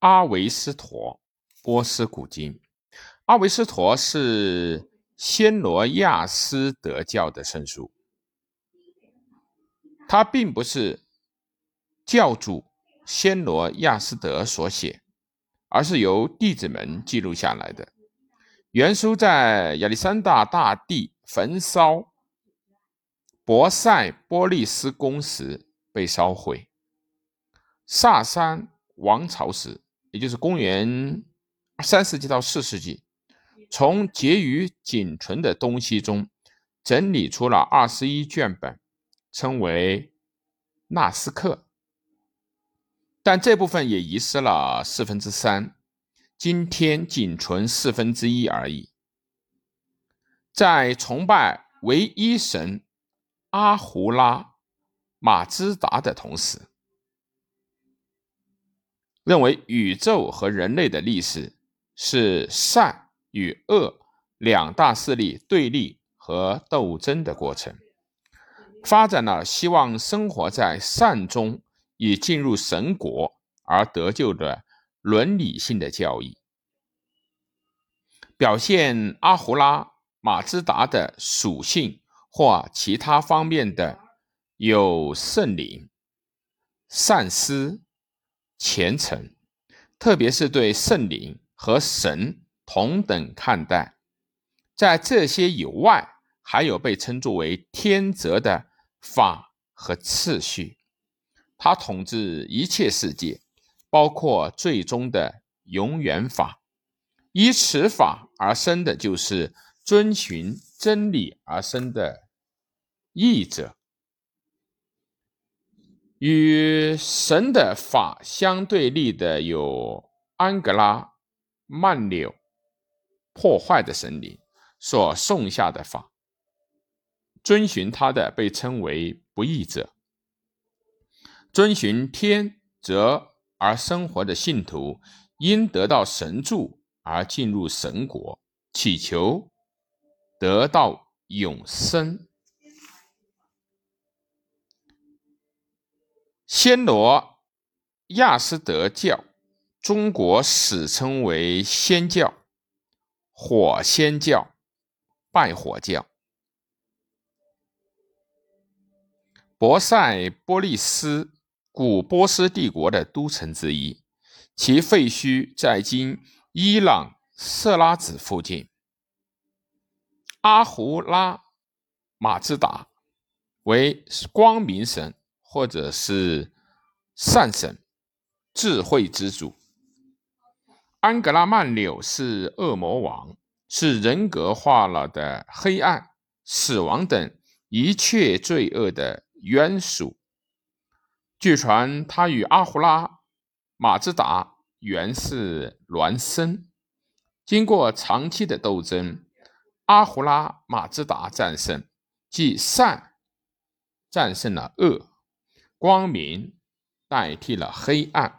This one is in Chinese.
阿维斯陀，波斯古经。阿维斯陀是暹罗亚斯德教的圣书，它并不是教主暹罗亚斯德所写，而是由弟子们记录下来的。原书在亚历山大大帝焚烧博塞波利斯宫时被烧毁。萨珊王朝时，也就是公元三世纪到四世纪，从结余仅存的东西中整理出了二十一卷本，称为纳斯克。但这部分也遗失了四分之三。今天仅存四分之一而已。在崇拜唯一神阿胡拉马兹达的同时，认为宇宙和人类的历史是善与恶两大势力对立和斗争的过程，发展了希望生活在善中以进入神国而得救的。伦理性的教义，表现阿胡拉马兹达的属性或其他方面的有圣灵、善思、虔诚，特别是对圣灵和神同等看待。在这些以外，还有被称作为天则的法和次序，它统治一切世界。包括最终的永远法，依此法而生的，就是遵循真理而生的义者。与神的法相对立的有安格拉曼纽破坏的神灵所送下的法，遵循他的被称为不义者。遵循天则。而生活的信徒因得到神助而进入神国，祈求得到永生。暹罗亚斯德教，中国史称为仙教、火仙教、拜火教。博塞波利斯。古波斯帝国的都城之一，其废墟在今伊朗色拉子附近。阿胡拉马兹达为光明神，或者是善神、智慧之主。安格拉曼纽是恶魔王，是人格化了的黑暗、死亡等一切罪恶的渊属。据传，他与阿胡拉马兹达原是孪生。经过长期的斗争，阿胡拉马兹达战胜，即善战胜了恶，光明代替了黑暗。